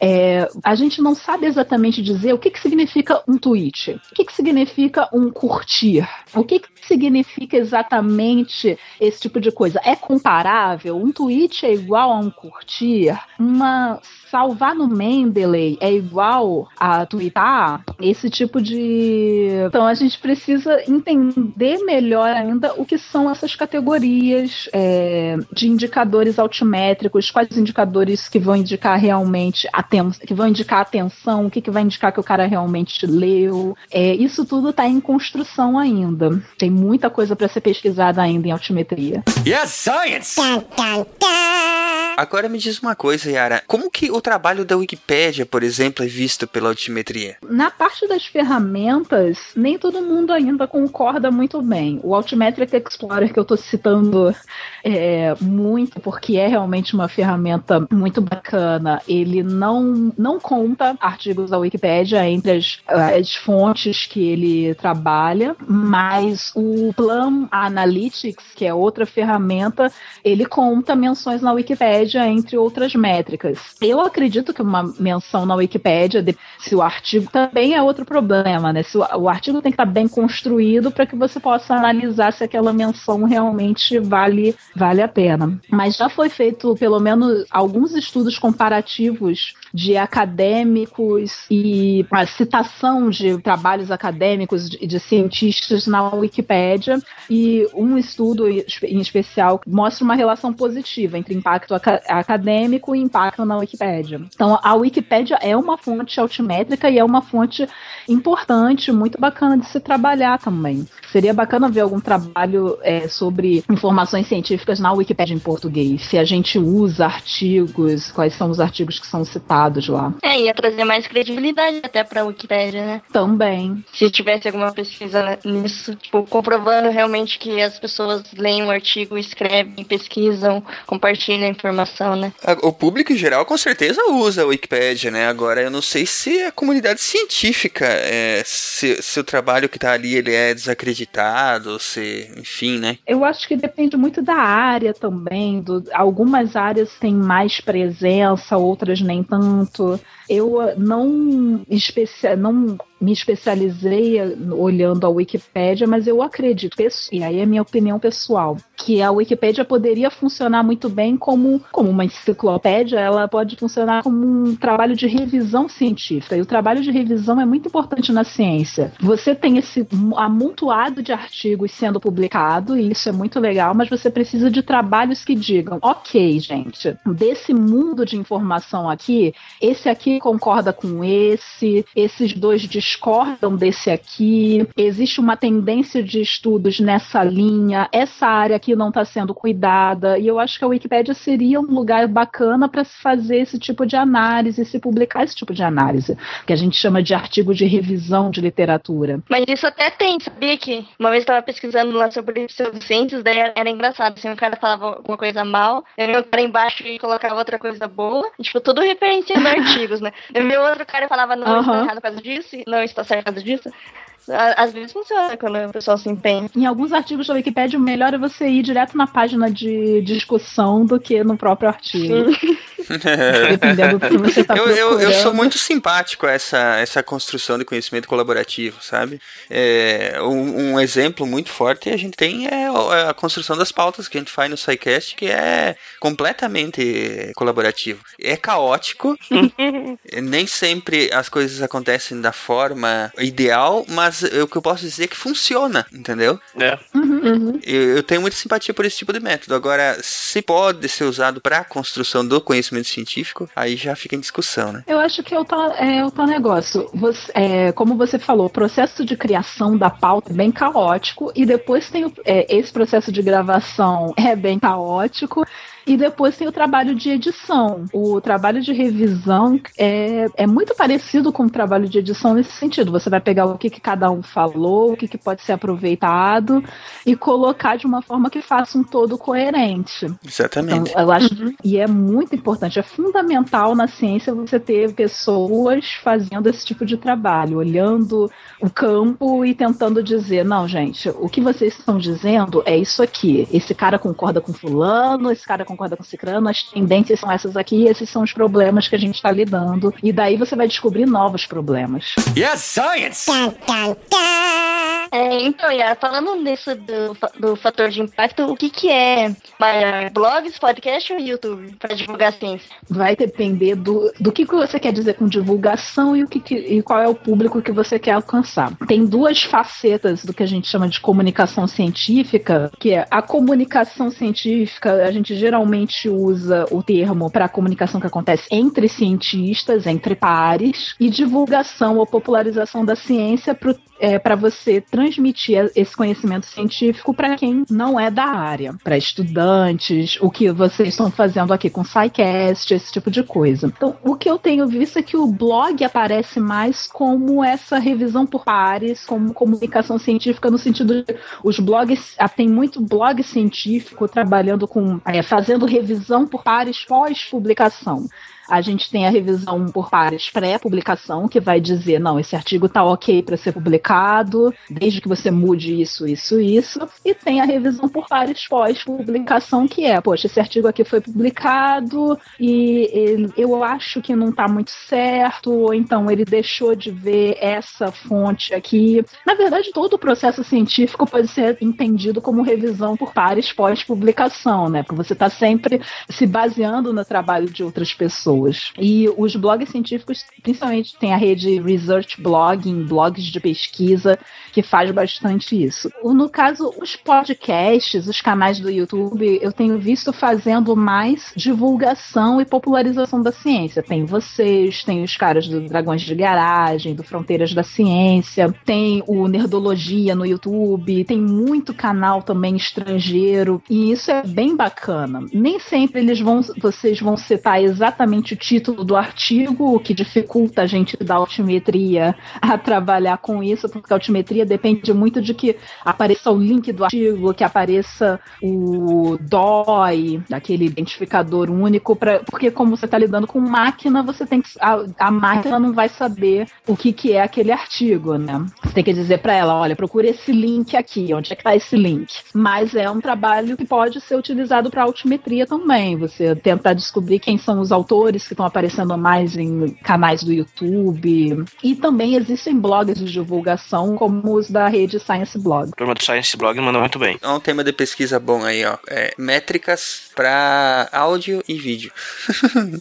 É, a gente não sabe exatamente dizer o que, que significa um tweet, o que, que significa um curtir, o que, que significa exatamente esse tipo de coisa. É comparável? Um tweet é igual a um curtir? Uma salvar no Mendeley é igual a twittar? Esse tipo de. Então a gente precisa entender melhor ainda o que são essas categorias é, de indicadores altimétricos, quais indicadores que vão indicar realmente atenção, que vão indicar atenção, o que, que vai indicar que o cara realmente leu. É, isso tudo está em construção ainda. Tem muita coisa para ser pesquisada ainda em altimetria. Yes, science! Agora me diz uma coisa, Yara. Como que o trabalho da Wikipédia, por exemplo, é visto pela altimetria? Na parte das ferramentas, nem todo mundo ainda concorda muito bem. O Altimetric Explorer que eu estou citando é, muito, porque é realmente uma ferramenta muito bacana, ele não, não conta artigos da Wikipédia entre as, as fontes que ele trabalha, mas o Plum Analytics, que é outra ferramenta, ele conta menções na Wikipédia entre outras métricas. Eu acredito que uma menção na Wikipédia, se o artigo também é outro problema, né? Se o, o artigo tem que estar bem construído para que você possa analisar se aquela menção realmente vale, vale a pena. Mas já foi feito pelo menos alguns estudos comparativos de acadêmicos e a citação de trabalhos acadêmicos de, de cientistas na Wikipédia e um estudo em especial mostra uma relação positiva entre impacto aca acadêmico e impacto na Wikipédia. Então a Wikipédia é uma fonte altimétrica e é uma fonte importante, muito bacana de se trabalhar também. Seria bacana ver algum trabalho é, sobre informações científicas na Wikipédia em português. Se a gente usa artigos, quais são os artigos que são citados lá. É, ia trazer mais credibilidade até pra Wikipédia, né? Também. Se tivesse alguma pesquisa nisso, tipo, comprovando realmente que as pessoas leem o artigo, escrevem, pesquisam, compartilham a informação, né? O público em geral com certeza usa a Wikipédia, né? Agora, eu não sei se a comunidade científica, é, se, se o trabalho que tá ali ele é desacreditado editado, se, enfim, né? Eu acho que depende muito da área também. Do, algumas áreas têm mais presença, outras nem tanto. Eu não, especia, não me especializei olhando a Wikipédia, mas eu acredito, e aí é minha opinião pessoal, que a Wikipédia poderia funcionar muito bem como, como uma enciclopédia, ela pode funcionar como um trabalho de revisão científica. E o trabalho de revisão é muito importante na ciência. Você tem esse amontoado de artigos sendo publicado, e isso é muito legal, mas você precisa de trabalhos que digam: ok, gente, desse mundo de informação aqui, esse aqui concorda com esse, esses dois discordam desse aqui, existe uma tendência de estudos nessa linha, essa área aqui não está sendo cuidada, e eu acho que a Wikipédia seria um lugar bacana para se fazer esse tipo de análise, se publicar esse tipo de análise, que a gente chama de artigo de revisão de literatura. Mas isso até tem, sabia que uma vez estava pesquisando lá sobre pseudociências, daí era engraçado, assim, o cara falava alguma coisa mal, aí o cara embaixo e colocava outra coisa boa, tipo, tudo referenciando artigos, né? E meu outro cara falava, não, uhum. está errado por causa disso, não, não está certo disso. Às vezes funciona quando o pessoal se empenha. Em alguns artigos da Wikipedia, o melhor é você ir direto na página de discussão do que no próprio artigo. Dependendo do que você tá eu, eu, eu, sou muito simpático a essa, essa construção de conhecimento colaborativo, sabe? É, um, um, exemplo muito forte a gente tem é, é a construção das pautas que a gente faz no SciCast, que é completamente colaborativo. É caótico, nem sempre as coisas acontecem da forma ideal, mas o que eu posso dizer é que funciona, entendeu? É. Uhum, uhum. Eu, eu tenho muita simpatia por esse tipo de método. Agora, se pode ser usado para a construção do conhecimento científico, aí já fica em discussão, né? Eu acho que é o tal, é o tal negócio. Você, é, como você falou, o processo de criação da pauta é bem caótico e depois tem o, é, esse processo de gravação é bem caótico e depois tem o trabalho de edição. O trabalho de revisão é, é muito parecido com o trabalho de edição nesse sentido. Você vai pegar o que, que cada um falou, o que, que pode ser aproveitado e colocar de uma forma que faça um todo coerente. Exatamente. Então, eu acho, uhum. E é muito importante, é fundamental na ciência você ter pessoas fazendo esse tipo de trabalho, olhando o campo e tentando dizer: não, gente, o que vocês estão dizendo é isso aqui. Esse cara concorda com fulano, esse cara concorda com cicrano, as tendências são essas aqui, esses são os problemas que a gente está lidando. E daí você vai descobrir novos problemas. Yes, science! É, então, Yara, falando nisso do, do fator de impacto, o que, que é maior? Blogs, podcast ou YouTube para divulgar a ciência? Vai depender do, do que, que você quer dizer com divulgação e, o que, que- e qual é o público que você quer alcançar. Tem duas facetas do que a gente chama de comunicação científica, que é a comunicação científica, a gente geralmente usa o termo para comunicação que acontece entre cientistas, entre pares, e divulgação ou popularização da ciência para você transmitir esse conhecimento científico para quem não é da área, para estudantes, o que vocês estão fazendo aqui com o SciCast, esse tipo de coisa. Então, o que eu tenho visto é que o blog aparece mais como essa revisão por pares, como comunicação científica, no sentido de os blogs, ah, tem muito blog científico trabalhando com, é, fazendo revisão por pares pós-publicação. A gente tem a revisão por pares pré-publicação, que vai dizer, não, esse artigo está ok para ser publicado, desde que você mude isso, isso, isso. E tem a revisão por pares pós-publicação, que é, poxa, esse artigo aqui foi publicado e eu acho que não está muito certo, ou então ele deixou de ver essa fonte aqui. Na verdade, todo o processo científico pode ser entendido como revisão por pares pós-publicação, né? Porque você está sempre se baseando no trabalho de outras pessoas. E os blogs científicos, principalmente tem a rede Research Blogging, blogs de pesquisa, que faz bastante isso. No caso, os podcasts, os canais do YouTube, eu tenho visto fazendo mais divulgação e popularização da ciência. Tem vocês, tem os caras do Dragões de Garagem, do Fronteiras da Ciência, tem o Nerdologia no YouTube, tem muito canal também estrangeiro, e isso é bem bacana. Nem sempre eles vão, vocês vão citar exatamente o título do artigo, o que dificulta a gente da altimetria a trabalhar com isso, porque a altimetria depende muito de que apareça o link do artigo, que apareça o DOI, aquele identificador único, pra, porque como você está lidando com máquina, você tem que, a, a máquina não vai saber o que, que é aquele artigo, né? Você tem que dizer para ela, olha, procura esse link aqui, onde é que está esse link? Mas é um trabalho que pode ser utilizado para altimetria também. Você tentar descobrir quem são os autores que estão aparecendo mais em canais do YouTube. E também existem blogs de divulgação, como os da rede Science Blog. A turma do Science Blog manda muito bem. É um tema de pesquisa bom aí, ó. É, métricas para áudio e vídeo.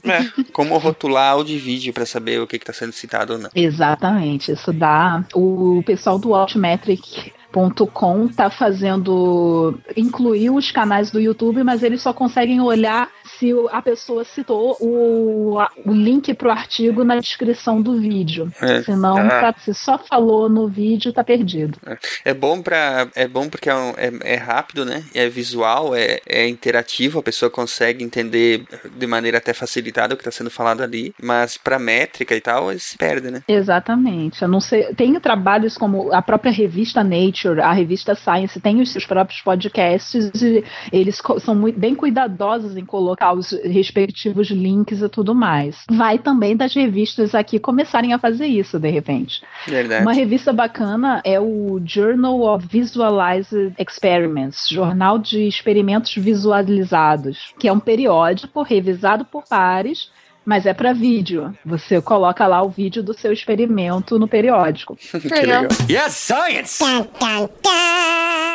É. Como rotular áudio e vídeo para saber o que está sendo citado ou não. Exatamente, isso dá. O pessoal do Altmetric .com tá fazendo incluir os canais do YouTube, mas eles só conseguem olhar se a pessoa citou o, o link pro artigo na descrição do vídeo. É. Senão, Ah. tá- se só falou no vídeo, tá perdido. É bom para é bom porque é, um- é- é rápido, né? É visual, é, é interativo, a pessoa consegue entender de maneira até facilitada o que está sendo falado ali, mas para métrica e tal, eles se perdem, né? Exatamente. Eu não sei. Tem trabalhos como a própria revista Nature, a revista Science, tem os seus próprios podcasts e eles são muito, bem cuidadosos em colocar os respectivos links e tudo mais. Vai também das revistas aqui começarem a fazer isso, de repente. Verdade. Uma revista bacana é o Journal of Visualized Experiments, Jornal de Experimentos Visualizados, que é um periódico revisado por pares, mas é para vídeo. Você coloca lá o vídeo do seu experimento no periódico. que legal. Yes, science!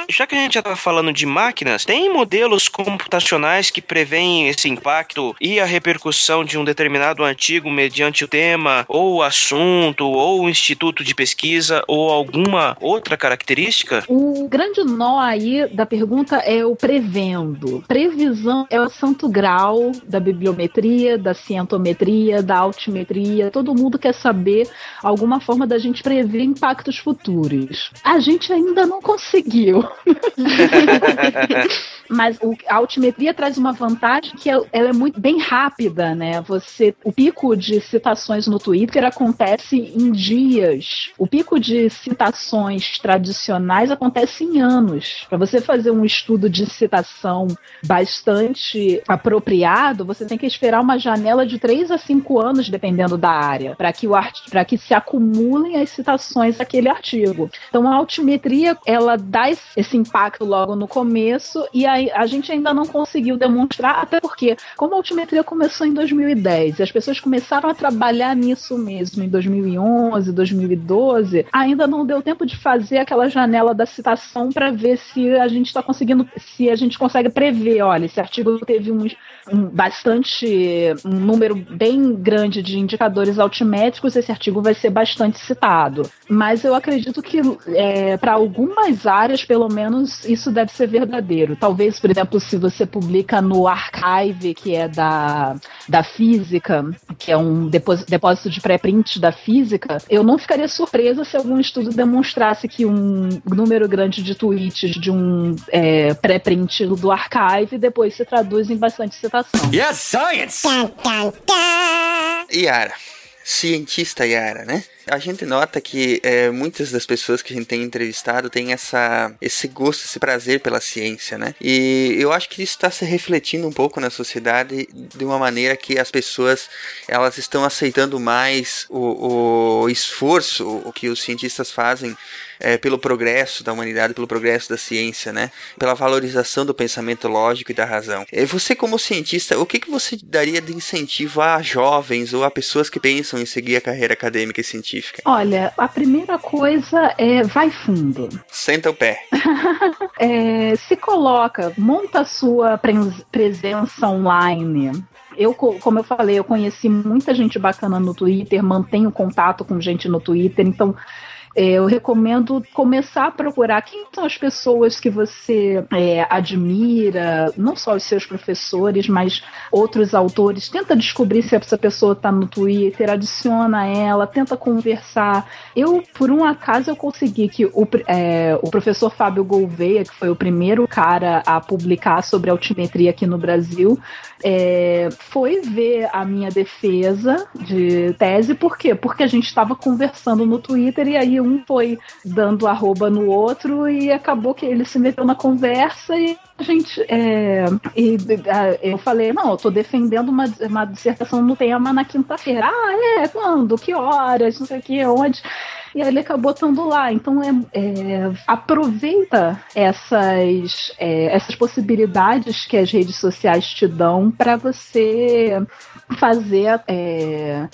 Já que a gente já tá falando de máquinas, tem modelos computacionais que preveem esse impacto e a repercussão de um determinado artigo mediante o tema, ou assunto, ou instituto de pesquisa, ou alguma outra característica? O grande nó aí da pergunta é o prevendo. Previsão é o santo grau da bibliometria, da cientometria, da altimetria. Todo mundo quer saber alguma forma da gente prever impactos futuros. A gente ainda não conseguiu. Mas o- a altimetria traz uma vantagem que é- ela é muito bem rápida, né? Você, o pico de citações no Twitter acontece em dias. O pico de citações tradicionais acontece em anos. Para você fazer um estudo de citação bastante apropriado, você tem que esperar uma janela de 3 a 5 anos, dependendo da área, para que o que se acumulem as citações daquele artigo. Então a altimetria ela dá esse- esse impacto logo no começo e a, a gente ainda não conseguiu demonstrar, até porque, como a altimetria começou em 2010 e as pessoas começaram a trabalhar nisso mesmo em 2011, 2012, ainda não deu tempo de fazer aquela janela da citação para ver se a gente está conseguindo, se a gente consegue prever, olha, esse artigo teve uns, bastante, um número bem grande de indicadores altimétricos, esse artigo vai ser bastante citado. Mas eu acredito que é, para algumas áreas, pelo menos, isso deve ser verdadeiro. Talvez, por exemplo, se você publica no Archive, que é da, da física, que é um depósito de pré-print da física, eu não ficaria surpresa se algum estudo demonstrasse que um número grande de tweets de um é, pré-print do Archive depois se traduz em bastante citação. Yes, science! Yara, cientista Yara, né? A gente nota que é, muitas das pessoas que a gente tem entrevistado têm essa, esse gosto, esse prazer pela ciência, né? E eu acho que isso está se refletindo um pouco na sociedade de uma maneira que as pessoas elas estão aceitando mais o, o esforço o que os cientistas fazem é, pelo progresso da humanidade, pelo progresso da ciência, né? Pela valorização do pensamento lógico e da razão. Você, como cientista, o que, que você daria de incentivo a jovens ou a pessoas que pensam em seguir a carreira acadêmica e científica? Olha, a primeira coisa é vai fundo. Senta o pé. é, se coloca, monta a sua presença online eu, como eu falei, eu conheci muita gente bacana no Twitter, mantenho contato com gente no Twitter, então eu recomendo começar a procurar quem são as pessoas que você é, admira, não só os seus professores, mas outros autores. Tenta descobrir se essa pessoa está no Twitter, adiciona ela, tenta conversar. Eu, por um acaso, eu consegui que o, é, o professor Fábio Gouveia, que foi o primeiro cara a publicar sobre altimetria aqui no Brasil, é, foi ver a minha defesa de tese, por quê? Porque a gente estava conversando no Twitter e aí um foi dando arroba no outro e acabou que ele se meteu na conversa e a gente. É, e, a, eu falei, não, eu tô defendendo uma, uma dissertação no tema na quinta-feira. Ah, é? Quando? Que horas? Não sei o que, onde? e ele acabou estando lá. Então é, é aproveita essas, é, essas possibilidades que as redes sociais te dão para você fazer é,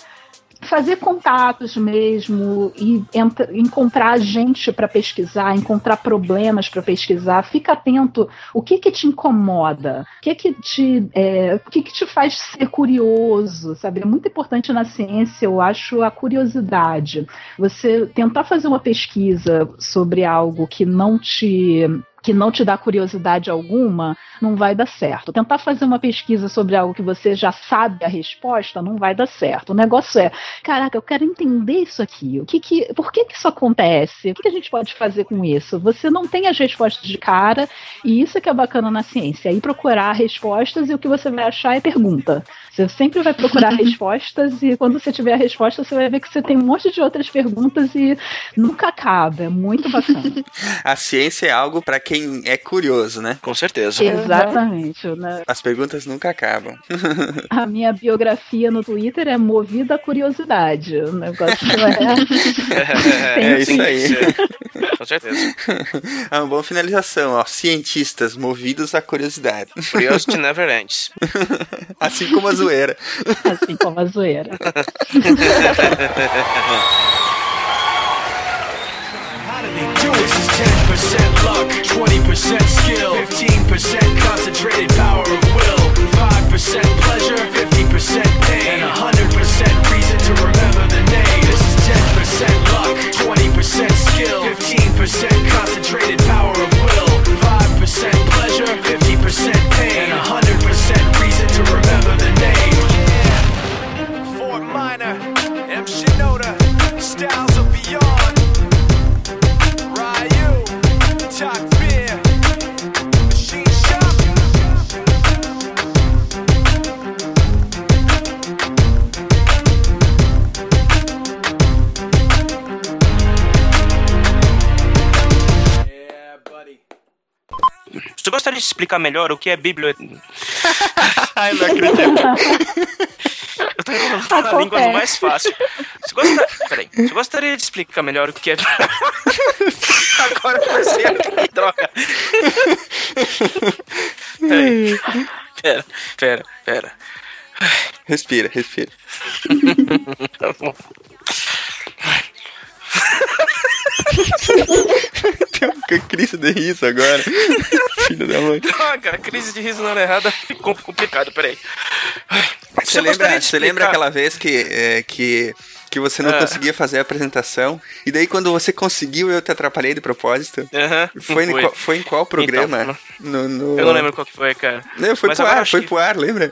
fazer contatos mesmo e encontrar gente para pesquisar, encontrar problemas para pesquisar. Fica atento. O que que te incomoda? O que que te, é, o que que te faz ser curioso? Sabe? É muito importante na ciência, eu acho, a curiosidade. Você tentar fazer uma pesquisa sobre algo que não te que não te dá curiosidade alguma, não vai dar certo. Tentar fazer uma pesquisa sobre algo que você já sabe a resposta, não vai dar certo. O negócio é, caraca, eu quero entender isso aqui. O que que, por que que isso acontece? O que, que a gente pode fazer com isso? Você não tem as respostas de cara, e isso é que é bacana na ciência. Aí procurar respostas e o que você vai achar é pergunta. Você sempre vai procurar respostas e quando você tiver a resposta, você vai ver que você tem um monte de outras perguntas e nunca acaba. É muito bacana. a ciência é algo para quem é curioso, né? Com certeza. Exatamente. Né? As perguntas nunca acabam. a minha biografia no Twitter é movida a curiosidade. O negócio é. é isso aí. Com certeza. É uma boa finalização, ó. Cientistas movidos à curiosidade. Curiosity never ends. assim como a zoeira. Assim como a zoeira. Luck, 20% skill, 15% concentrated power of will, 5% pleasure, 50% pain, and 100% reason to remember the name. This is 10% luck, 20% skill, 15% concentrated power of will, 5% pleasure, 50% pain, explicar melhor o que é biblioteca? Ai, não acredito. Eu tô enrolando a língua no mais fácil. Você, gosta... Peraí, você gostaria de explicar melhor o que é. Agora a rir, droga. Peraí. Pera, pera, pera. Respira, respira. Tá bom. Tem uma crise de riso agora. Filho da mãe. Droga, a crise de riso na hora errada ficou complicado, peraí. Você lembra, você lembra aquela vez que, é, que, que você não Ah. conseguia fazer a apresentação? E daí quando você conseguiu, eu te atrapalhei de propósito? Aham, Foi, em qual, foi em qual programa? Então, no, no- Eu não lembro qual que foi, cara. Não, foi Mas pro ar, foi que- pro ar, lembra?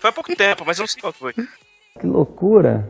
Foi há pouco tempo, mas eu não sei qual que foi. Que loucura.